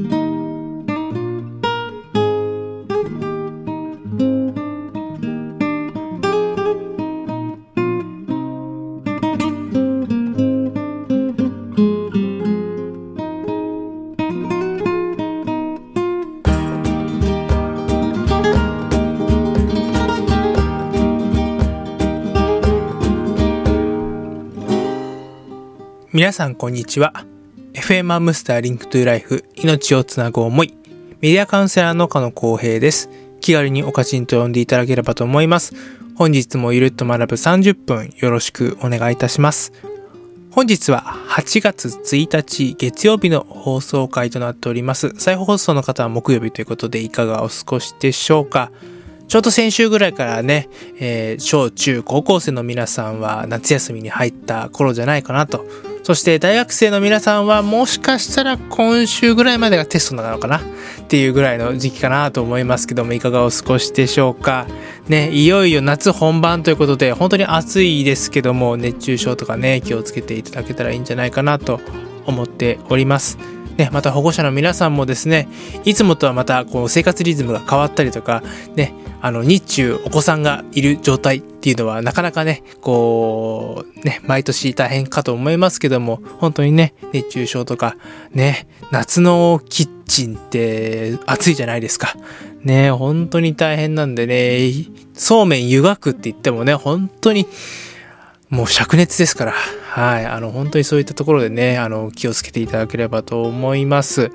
皆さんこんにちは。FM アムスター Link to Life 命をつなぐ思い。メディアカウンセラーの加野光平です。気軽におかちんと呼んでいただければと思います。本日もゆるっと学ぶ30分よろしくお願いいたします。本日は8月1日月曜日の放送回となっております。再放送の方は木曜日ということでいかがお過ごしでしょうか。ちょうど先週ぐらいからね、えー、小中高校生の皆さんは夏休みに入った頃じゃないかなとそして大学生の皆さんはもしかしたら今週ぐらいまでがテストなのかなっていうぐらいの時期かなと思いますけどもいかがお過ごしでしょうかね、いよいよ夏本番ということで本当に暑いですけども熱中症とかね気をつけていただけたらいいんじゃないかなと思っております。ね、また保護者の皆さんもですね、いつもとはまたこう生活リズムが変わったりとか、ね、あの日中お子さんがいる状態っていうのはなかなかね、こう、ね、毎年大変かと思いますけども、本当にね、熱中症とか、ね、夏のキッチンって暑いじゃないですか。ね、本当に大変なんでね、そうめん湯がくって言ってもね、本当にもう灼熱ですから、はい、あの、本当にそういったところでね、あの、気をつけていただければと思います。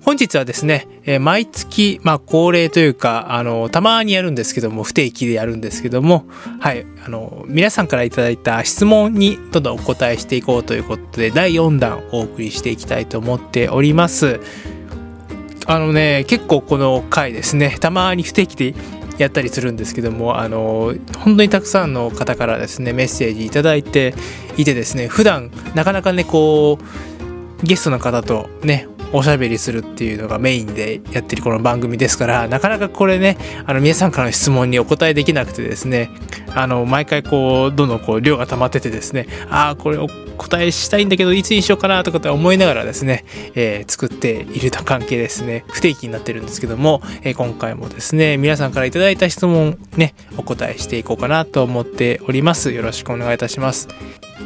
本日はですね、えー、毎月、まあ恒例というか、あの、たまにやるんですけども、不定期でやるんですけども、はい、あの、皆さんからいただいた質問にどんどんお答えしていこうということで、第4弾お送りしていきたいと思っております。あのね、結構この回ですね、たまに不定期でやったりするんですけどもあの本当にたくさんの方からですねメッセージ頂いていてですね普段なかなかねこうゲストの方とねおしゃべりするっていうのがメインでやってるこの番組ですからなかなかこれねあの皆さんからの質問にお答えできなくてですねあの毎回こうどんどんこう量が溜まっててですねああこれお答えしたいんだけどいつにしようかなとかって思いながらですね、えー、作っている関係ですね不定期になってるんですけども、えー、今回もですね皆さんから頂いた質問ねお答えしていこうかなと思っております。よろしくお願いいたします。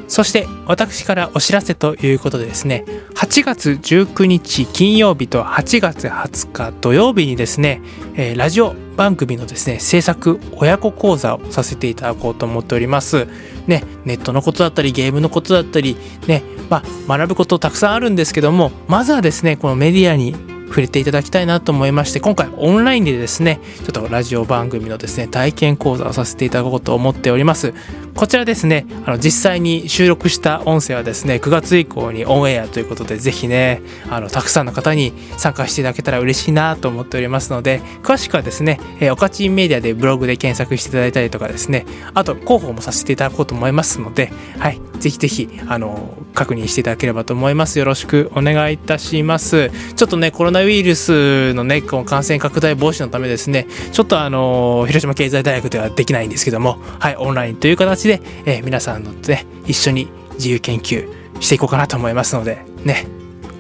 そして私からお知らせということでですね8月19日金曜日と8月20日土曜日にですね、えー、ラジオ番組のですね制作親子講座をさせていただこうと思っております。ねネットのことだったりゲームのことだったりねまあ学ぶことたくさんあるんですけどもまずはですねこのメディアに触れていただきたいなと思いまして今回オンラインでですねちょっとラジオ番組のですね体験講座をさせていただこうと思っております。こちらですねあの実際に収録した音声はですね9月以降にオンエアということでぜひねあのたくさんの方に参加していただけたら嬉しいなと思っておりますので詳しくはですね、えー、おかちんメディアでブログで検索していただいたりとかですねあと広報もさせていただこうと思いますのではいぜひぜひあの確認していただければと思います。よろしくお願いいたします。ちょっとねコロナウイルスのねこの感染拡大防止のためですねちょっとあの広島経済大学ではできないんですけどもはいオンラインという形で、えー、皆さんのね一緒に自由研究していこうかなと思いますのでね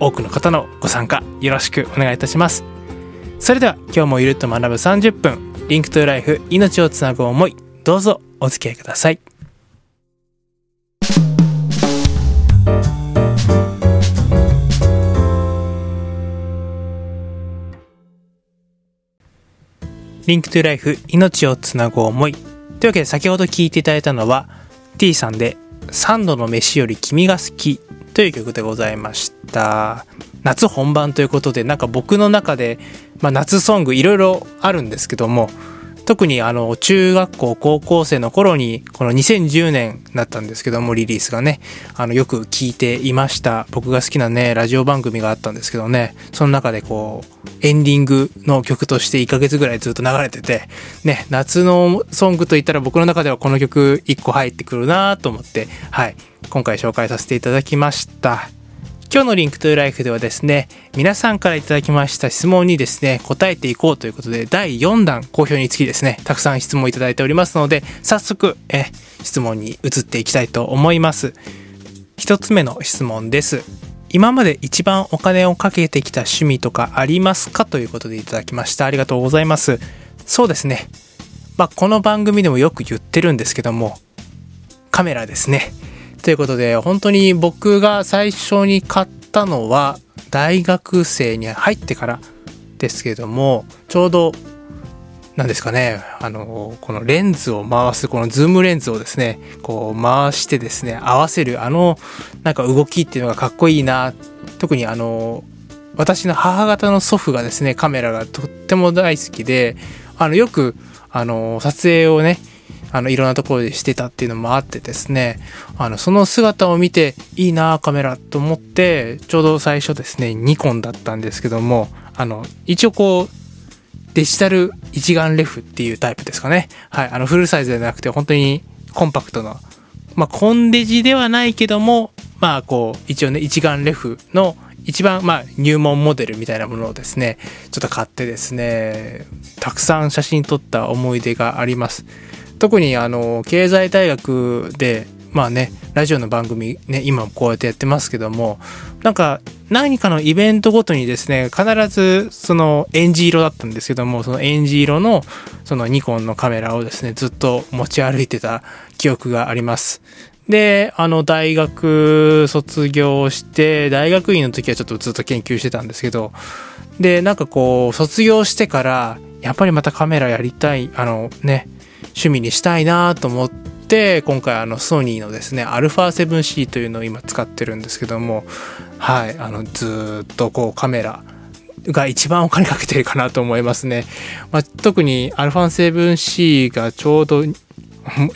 多くの方のご参加よろしくお願いいたします。それでは今日もゆるっと学ぶ30分リンクトゥライフ命をつなぐ思いどうぞお付き合いください。リンクトゥライフ命をつなぐ思い。というわけで先ほど聴いていただいたのは T さんで3度の飯より君が好きという曲でございました。夏本番ということでなんか僕の中で、まあ、夏ソングいろいろあるんですけども特にあの中学校高校生の頃にこの2010年だったんですけどもリリースがねあのよく聞いていました。僕が好きなねラジオ番組があったんですけどねその中でこうエンディングの曲として1ヶ月ぐらいずっと流れててね夏のソングといったら僕の中ではこの曲1個入ってくるなと思ってはい今回紹介させていただきました。今日のリンクトゥライフではですね、皆さんからいただきました質問にですね、答えていこうということで、第4弾好評につきですね、たくさん質問いただいておりますので、早速、え、質問に移っていきたいと思います。一つ目の質問です。今まで一番お金をかけてきた趣味とかありますかということでいただきました。ありがとうございます。そうですね。まあ、この番組でもよく言ってるんですけども、カメラですね。ということで、本当に僕が最初に買ったのは、大学生に入ってからですけども、ちょうどなんですかね、あの、このレンズを回す、このズームレンズをですね、こう回してですね、合わせるあの、なんか動きっていうのがかっこいいな。特にあの、私の母方の祖父がですね、カメラがとっても大好きで、あの、よく、あの、撮影をね、あの、いろんなところでしてたっていうのもあってですね、あの、その姿を見て、いいなカメラと思って、ちょうど最初ですね、ニコンだったんですけども、あの、一応こう、デジタル一眼レフっていうタイプですかね。はい。あの、フルサイズじゃなくて、本当にコンパクトな、まあ、コンデジではないけども、まあ、こう、一応ね、一眼レフの一番、まあ、入門モデルみたいなものをですね、ちょっと買ってですね、たくさん写真撮った思い出があります。特に、あの、経済大学で、まあね、ラジオの番組ね、今こうやってやってますけども、なんか何かのイベントごとにですね、必ずそのエンジ色だったんですけども、そのエンジ色のそのニコンのカメラをですね、ずっと持ち歩いてた記憶があります。で、あの、大学卒業して、大学院の時はちょっとずっと研究してたんですけど、で、なんかこう、卒業してから、やっぱりまたカメラやりたい、あのね、趣味にしたいなと思って、今回あのソニーのですね α7C というのを今使ってるんですけどもはいあのずっとこうカメラが一番お金かけてるかなと思いますね、まあ、特に α7C がちょうど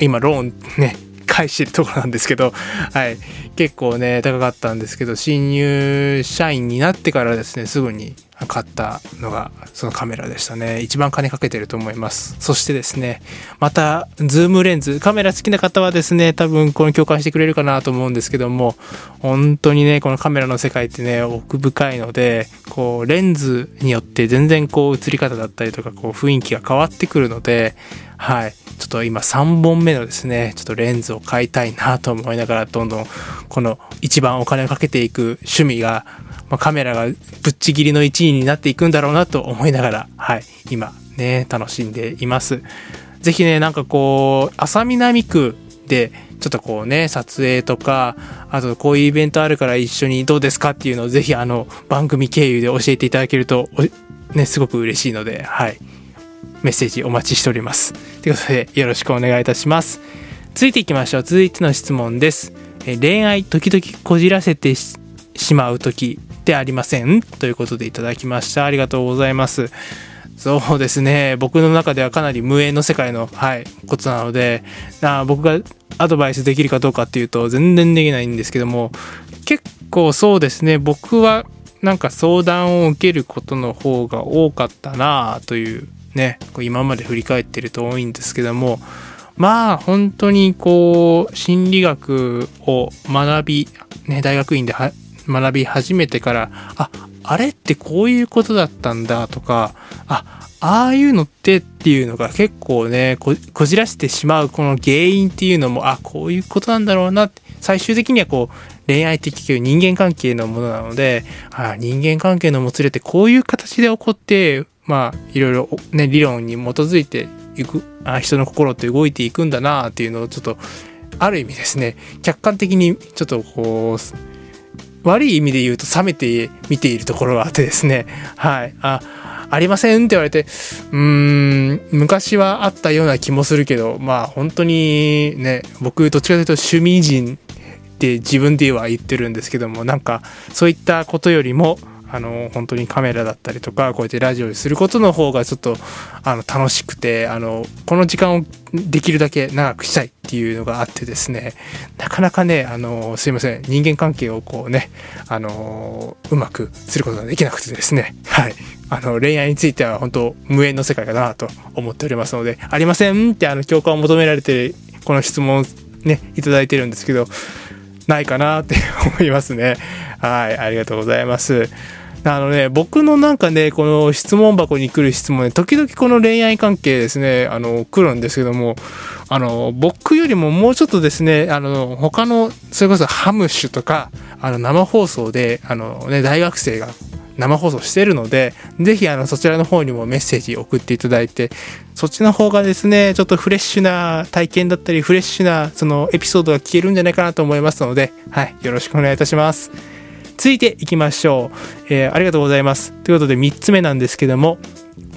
今ローンね返してるところなんですけど、はい、結構ね高かったんですけど新入社員になってからですねすぐに買ったのがそのカメラでしたね。一番金かけてると思います。そしてですねまたズームレンズカメラ好きな方はですね多分この共感してくれるかなと思うんですけども本当にねこのカメラの世界ってね奥深いのでこうレンズによって全然こう映り方だったりとかこう雰囲気が変わってくるのではい。ちょっと今3本目のですねちょっとレンズを買いたいなと思いながらどんどんこの一番お金をかけていく趣味がまあ、カメラがぶっちぎりの1位になっていくんだろうなと思いながら、はい、今ね、楽しんでいます。ぜひね、なんかこう、浅南区で、ちょっとこうね、撮影とか、あとこういうイベントあるから一緒にどうですかっていうのをぜひあの番組経由で教えていただけると、ね、すごく嬉しいので、はい。メッセージお待ちしております。ということで、よろしくお願いいたします。続いていきましょう。続いての質問です。え恋愛時々こじらせてしまう時でありませんということでいただきました。ありがとうございます。そうですね。僕の中ではかなり無縁の世界の、はい、ことなので、な僕がアドバイスできるかどうかっていうと全然できないんですけども、結構そうですね。僕はなんか相談を受けることの方が多かったなというね、今まで振り返ってると多いんですけども、まあ本当にこう心理学を学び、ね、大学院で学び始めてから、あ、あれってこういうことだったんだとか、あ、ああいうのってっていうのが結構ねこ、こじらせてしまうこの原因っていうのも、あ、こういうことなんだろうなって、最終的にはこう、恋愛的結局人間関係のものなので、あ人間関係のもつれってこういう形で起こって、まあ、いろいろね、理論に基づいていく、あ人の心って動いていくんだなっていうのをちょっと、ある意味ですね、客観的にちょっとこう、悪い意味で言うと冷めて見ているところがあってですね、はい、あ、ありませんって言われて、うーん、昔はあったような気もするけど、まあ本当にね、僕どっちかというと趣味人って自分では言ってるんですけども、なんかそういったことよりも、あの本当にカメラだったりとかこうやってラジオにすることの方がちょっとあの楽しくてあのこの時間をできるだけ長くしたいっていうのがあってですねなかなかねあのすいません人間関係をこうねあのうまくすることができなくてですね はい。あの恋愛については本当無縁の世界かなと思っておりますのでありませんってあの共感を求められてこの質問をねいただいてるんですけどないかなって思いますね。はいありがとうございます。あのね、僕のなんかね、この質問箱に来る質問ね、時々この恋愛関係ですね、あの、来るんですけども、あの、僕よりももうちょっとですね、あの、他の、それこそハムッシュとか、あの、生放送で、あのね、大学生が生放送してるので、ぜひあのそちらの方にもメッセージ送っていただいて、そっちの方がですね、ちょっとフレッシュな体験だったり、フレッシュなそのエピソードが聞けるんじゃないかなと思いますので、はい、よろしくお願いいたします。続いていきましょう。えー、ありがとうございます。ということで3つ目なんですけども、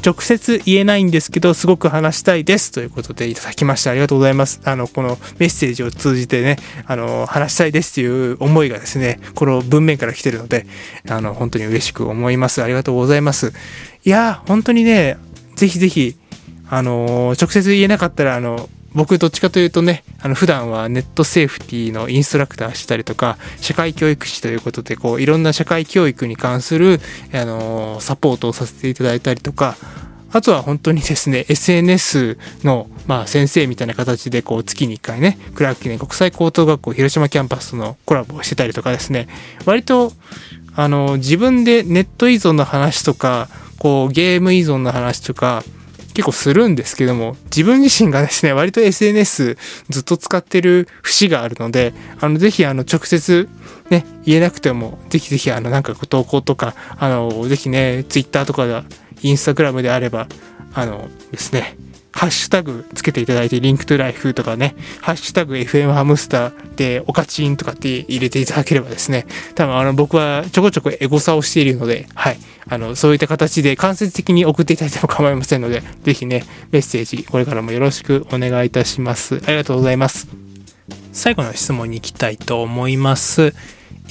直接言えないんですけど、すごく話したいです。ということでいただきました。ありがとうございます。あの、このメッセージを通じてね、あの、話したいですという思いがですね、この文面から来てるので、あの、本当に嬉しく思います。ありがとうございます。いや、本当にね、ぜひぜひ、あの、直接言えなかったら、あの、僕どっちかというとね、あの普段はネットセーフティーのインストラクターしたりとか、社会教育士ということで、こういろんな社会教育に関する、あのサポートをさせていただいたりとか、あとは本当にですね、SNS の、まあ、先生みたいな形で、こう、月に1回ね、クラーク記念国際高等学校広島キャンパスとのコラボをしてたりとかですね、割と、あの、自分でネット依存の話とか、こう、ゲーム依存の話とか、結構するんですけども、自分自身がですね、割と SNS ずっと使ってる節があるので、あの、ぜひ、あの、直接、ね、言えなくても、ぜひぜひ、あの、なんか投稿とか、あの、ぜひね、Twitter とかで、インスタグラムであれば、あのですね、ハッシュタグつけていただいて、リンクトゥライフとかね、ハッシュタグ FM ハムスターで、おかちんとかって入れていただければですね、多分あの僕はちょこちょこエゴサをしているので、はい、あの、そういった形で間接的に送っていただいても構いませんので、ぜひね、メッセージ、これからもよろしくお願いいたします。ありがとうございます。最後の質問に行きたいと思います。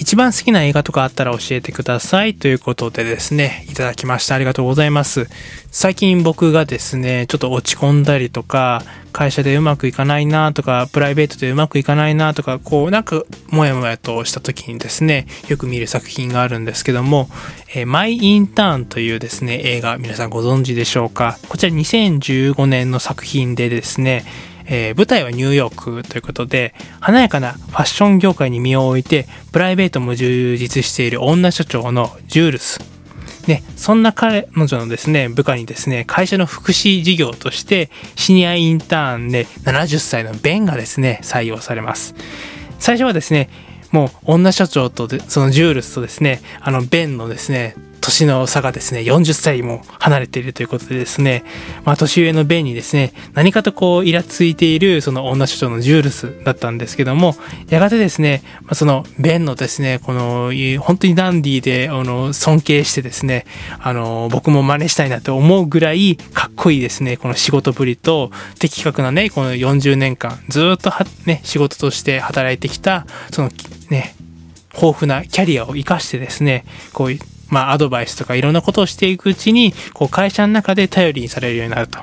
一番好きな映画とかあったら教えてくださいということでですね、いただきました。ありがとうございます。最近僕がですね、ちょっと落ち込んだりとか、会社でうまくいかないなとか、プライベートでうまくいかないなとか、こうなんかもやもやとした時にですね、よく見る作品があるんですけども、えー、マイ・インターンというですね、映画皆さんご存知でしょうか？こちら2015年の作品でですね、えー、舞台はニューヨークということで、華やかなファッション業界に身を置いて、プライベートも充実している女社長のジュールス。ね、そんな彼女のですね、部下にですね、会社の福祉事業として、シニアインターンで70歳のベンがですね、採用されます。最初はですね、もう女社長とそのジュールスとですね、あのベンのですね、年の差がですね、40歳も離れているということでですね、まあ、年上のベンにですね、何かとこう、イラついている、その女社長のジュールスだったんですけども、やがてですね、まあ、その、ベンのですね、この、本当にダンディーで、あの、尊敬してですね、あの、僕も真似したいなと思うぐらい、かっこいいですね、この仕事ぶりと、的確なね、この40年間、ずっとは、ね、仕事として働いてきた、その、ね、豊富なキャリアを生かしてですね、こういう、まあ、アドバイスとかいろんなことをしていくうちに、こう、会社の中で頼りにされるようになると。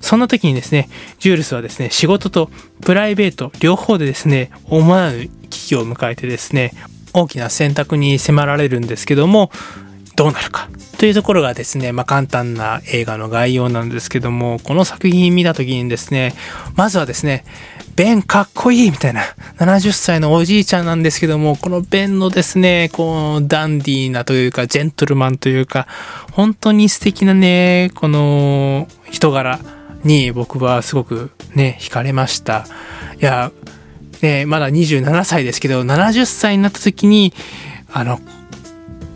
そんな時にですね、ジュールスはですね、仕事とプライベート両方でですね、思わぬ危機を迎えてですね、大きな選択に迫られるんですけども、どうなるかというところがですね、まあ、簡単な映画の概要なんですけども、この作品見た時にですね、まずはですね、ベンかっこいいみたいな、70歳のおじいちゃんなんですけども、このベンのですね、こう、ダンディーなというか、ジェントルマンというか、本当に素敵なね、この人柄に僕はすごくね、惹かれました。いや、ね、まだ27歳ですけど、70歳になった時に、あの、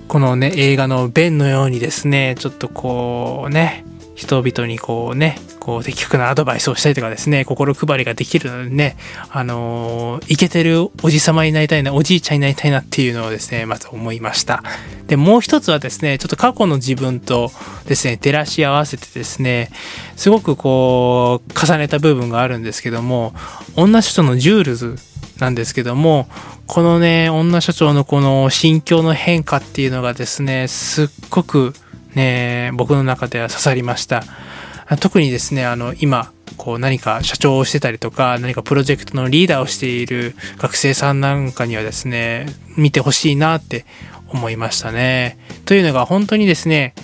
このね、映画のベンのようにですね、ちょっとこうね、人々にこうね、こう的確なアドバイスをしたりとかですね、心配りができるのでね、あのー、イケてるおじさまになりたいな、おじいちゃんになりたいなっていうのをですね、まず思いました。で、もう一つはですね、ちょっと過去の自分とですね、照らし合わせてですね、すごくこう、重ねた部分があるんですけども、女社長のジュールズなんですけども、このね、女社長のこの心境の変化っていうのがですね、すっごくね、僕の中では刺さりました。特にですね、あの、今、こう何か社長をしてたりとか、何かプロジェクトのリーダーをしている学生さんなんかにはですね、見てほしいなって思いましたね。というのが本当にですね、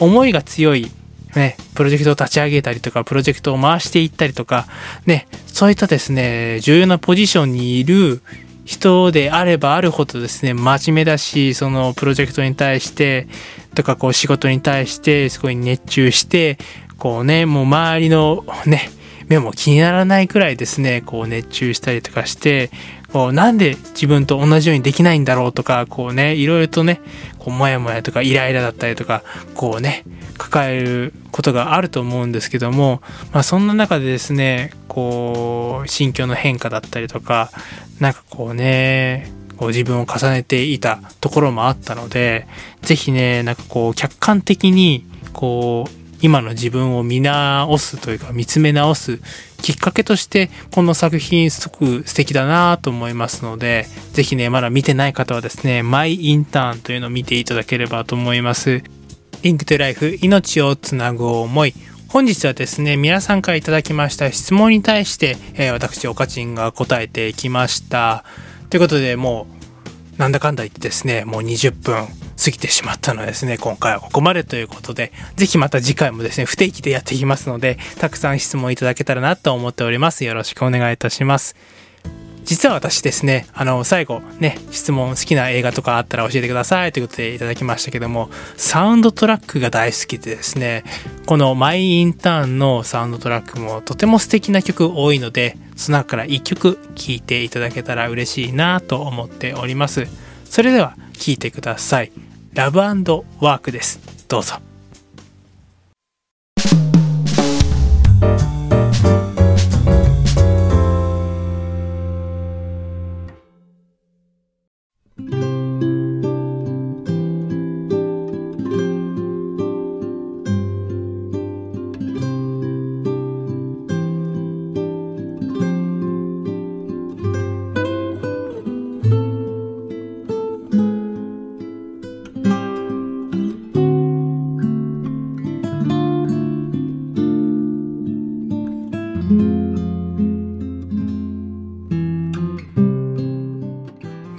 思いが強いね、プロジェクトを立ち上げたりとか、プロジェクトを回していったりとか、ね、そういったですね、重要なポジションにいる人であればあるほどですね、真面目だし、そのプロジェクトに対して、とかこう仕事に対してすごい熱中して、こうね、もう周りのね、目も気にならないくらいですね、こう熱中したりとかして、なんで自分と同じようにできないんだろうとか、こうね、いろいろとね、こうモヤモヤとかイライラだったりとか、こうね、抱えることがあると思うんですけども、まあそんな中でですね、こう、心境の変化だったりとか、なんかこうね、こう自分を重ねていたところもあったので、ぜひね、なんかこう客観的に、こう、今の自分を見直すというか見つめ直すきっかけとしてこの作品すごく素敵だなと思いますのでぜひねまだ見てない方はですねマイインターンというのを見ていただければと思います。リンクトゥライフ命をつなぐ思い。本日はですね皆さんからいただきました質問に対して、えー、私おかちんが答えてきました。ということでもうなんだかんだ言ってですねもう20分過ぎてしまったのですね、今回はここまでということで、ぜひまた次回もですね、不定期でやっていきますので、たくさん質問いただけたらなと思っております。よろしくお願いいたします。実は私ですね、あの、最後ね、質問好きな映画とかあったら教えてくださいということでいただきましたけども、サウンドトラックが大好きでですね、このマイインターンのサウンドトラックもとても素敵な曲多いので、その中から1曲聴いていただけたら嬉しいなと思っております。それでは聴いてください。ラブワークです。どうぞ。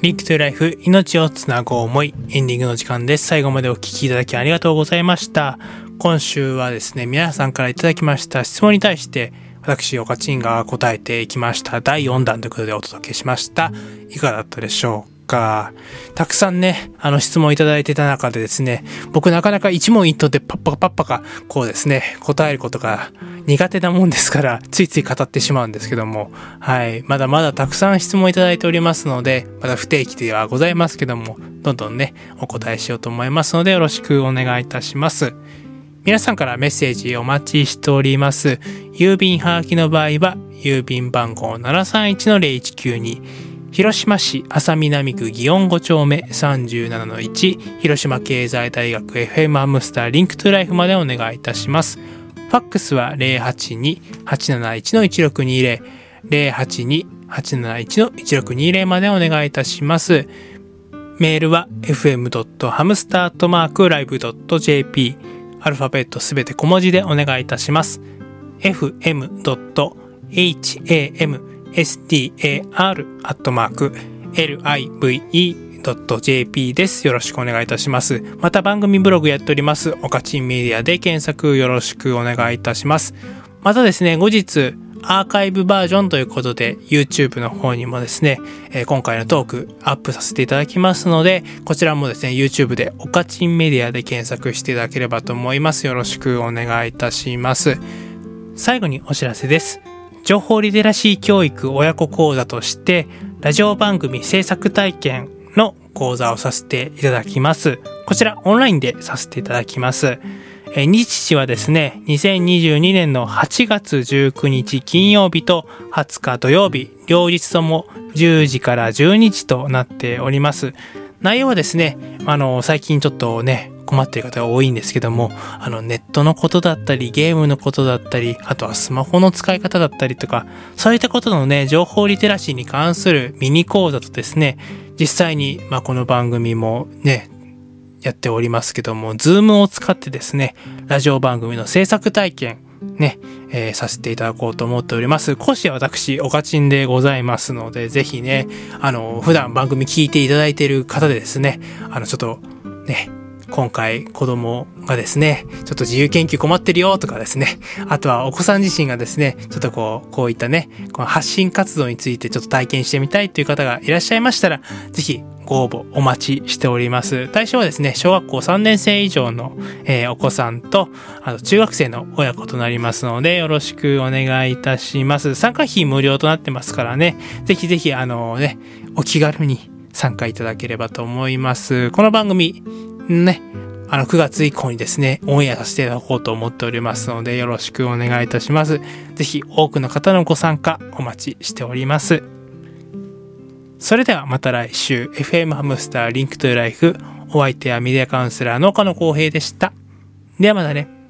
リンクトゥライフ命をつなごう思いエンディングの時間です。最後までお聴きいただきありがとうございました。今週はですね、皆さんからいただきました質問に対して私、オカチンが答えていきました。第4弾ということでお届けしました。いかがだったでしょうか。たくさんね、あの質問いただいてた中でですね、僕なかなか一問一答でパッパカパッパカ、こうですね、答えることが苦手なもんですから、ついつい語ってしまうんですけども、はい、まだまだたくさん質問いただいておりますので、まだ不定期ではございますけども、どんどんね、お答えしようと思いますので、よろしくお願いいたします。皆さんからメッセージお待ちしております。郵便はがきの場合は、郵便番号731-0192広島市安佐南区祇園5丁目37-1広島経済大学 FM アムスター Link to Life までお願いいたします。ファックスは082-871-1620 082-871-1620までお願いいたします。メールは fm.hamster.live.jp アルファベットすべて小文字でお願いいたします。fm.ham star.live.jp です。よろしくお願いいたします。また番組ブログやっております。おかちんメディアで検索よろしくお願いいたします。またですね、後日、アーカイブバージョンということで YouTube の方にもですね、今回のトークアップさせていただきますので、こちらもですね、YouTube でおかちんメディアで検索していただければと思います。よろしくお願いいたします。最後にお知らせです。情報リテラシー教育親子講座として、ラジオ番組制作体験の講座をさせていただきます。こちらオンラインでさせていただきます。え日時はですね、2022年の8月19日金曜日と20日土曜日、両日とも10時から12時となっております。内容はですね、あの、最近ちょっとね、困っている方が多いんですけども、あの、ネットのことだったり、ゲームのことだったり、あとはスマホの使い方だったりとか、そういったことのね、情報リテラシーに関するミニ講座とですね、実際に、まあ、この番組もね、やっておりますけども、ズームを使ってですね、ラジオ番組の制作体験、ね、えー、させていただこうと思っております。講師は私、おかちんでございますので、ぜひね、あの、普段番組聞いていただいている方でですね、あの、ちょっと、ね、今回子供がですね、ちょっと自由研究困ってるよとかですね、あとはお子さん自身がですね、ちょっとこう、こういったね、この発信活動についてちょっと体験してみたいという方がいらっしゃいましたら、ぜひご応募お待ちしております。対象はですね、小学校3年生以上の、えー、お子さんと、あの、中学生の親子となりますので、よろしくお願いいたします。参加費無料となってますからね、ぜひぜひ、あのね、お気軽に参加いただければと思います。この番組、ね、あの、9月以降にですね、オンエアさせていただこうと思っておりますので、よろしくお願いいたします。ぜひ、多くの方のご参加お待ちしております。それではまた来週、FM ハムスターリンクトゥライフ、お相手はメディアカウンセラーの岡野光平でした。ではまたね。